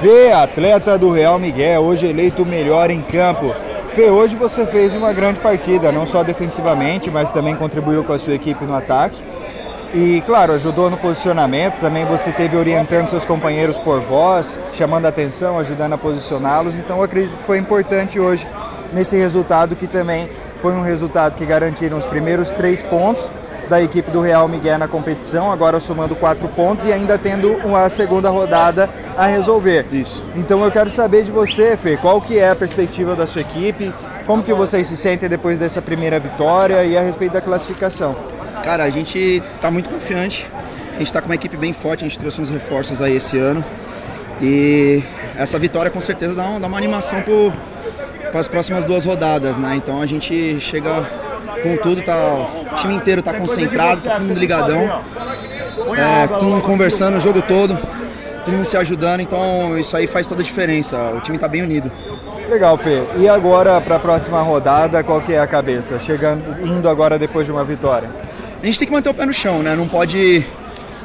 Fê, atleta do Real Miguel, hoje eleito melhor em campo. Fê, hoje você fez uma grande partida, não só defensivamente, mas também contribuiu com a sua equipe no ataque. E, claro, ajudou no posicionamento, também você teve orientando seus companheiros por voz, chamando a atenção, ajudando a posicioná-los. Então, eu acredito que foi importante hoje nesse resultado, que também foi um resultado que garantiram os primeiros três pontos da equipe do Real Miguel na competição, agora somando quatro pontos e ainda tendo uma segunda rodada a resolver. Isso. Então eu quero saber de você, Fê, qual que é a perspectiva da sua equipe, como que vocês se sentem depois dessa primeira vitória e a respeito da classificação? Cara, a gente tá muito confiante, a gente tá com uma equipe bem forte, a gente trouxe uns reforços aí esse ano e essa vitória com certeza dá, um, dá uma animação para as próximas duas rodadas, né? Então a gente chega com tudo, tá, o time inteiro tá concentrado, tá todo mundo ligadão, é, todo mundo conversando o jogo todo, todo mundo se ajudando, então isso aí faz toda a diferença, o time tá bem unido. Legal, Fê. E agora para a próxima rodada, qual que é a cabeça? Chegando, indo agora depois de uma vitória? A gente tem que manter o pé no chão, né? Não pode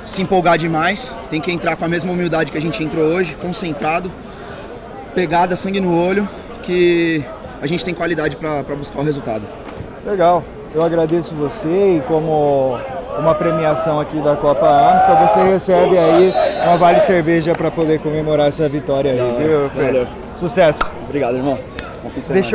se empolgar demais, tem que entrar com a mesma humildade que a gente entrou hoje, concentrado, pegada, sangue no olho, que a gente tem qualidade para buscar o resultado. Legal. Eu agradeço você e como uma premiação aqui da Copa Amstel, você recebe aí uma vale cerveja para poder comemorar essa vitória aí, viu, Fê? Valeu. Sucesso. Obrigado, irmão. Bom fim de semana. Deixa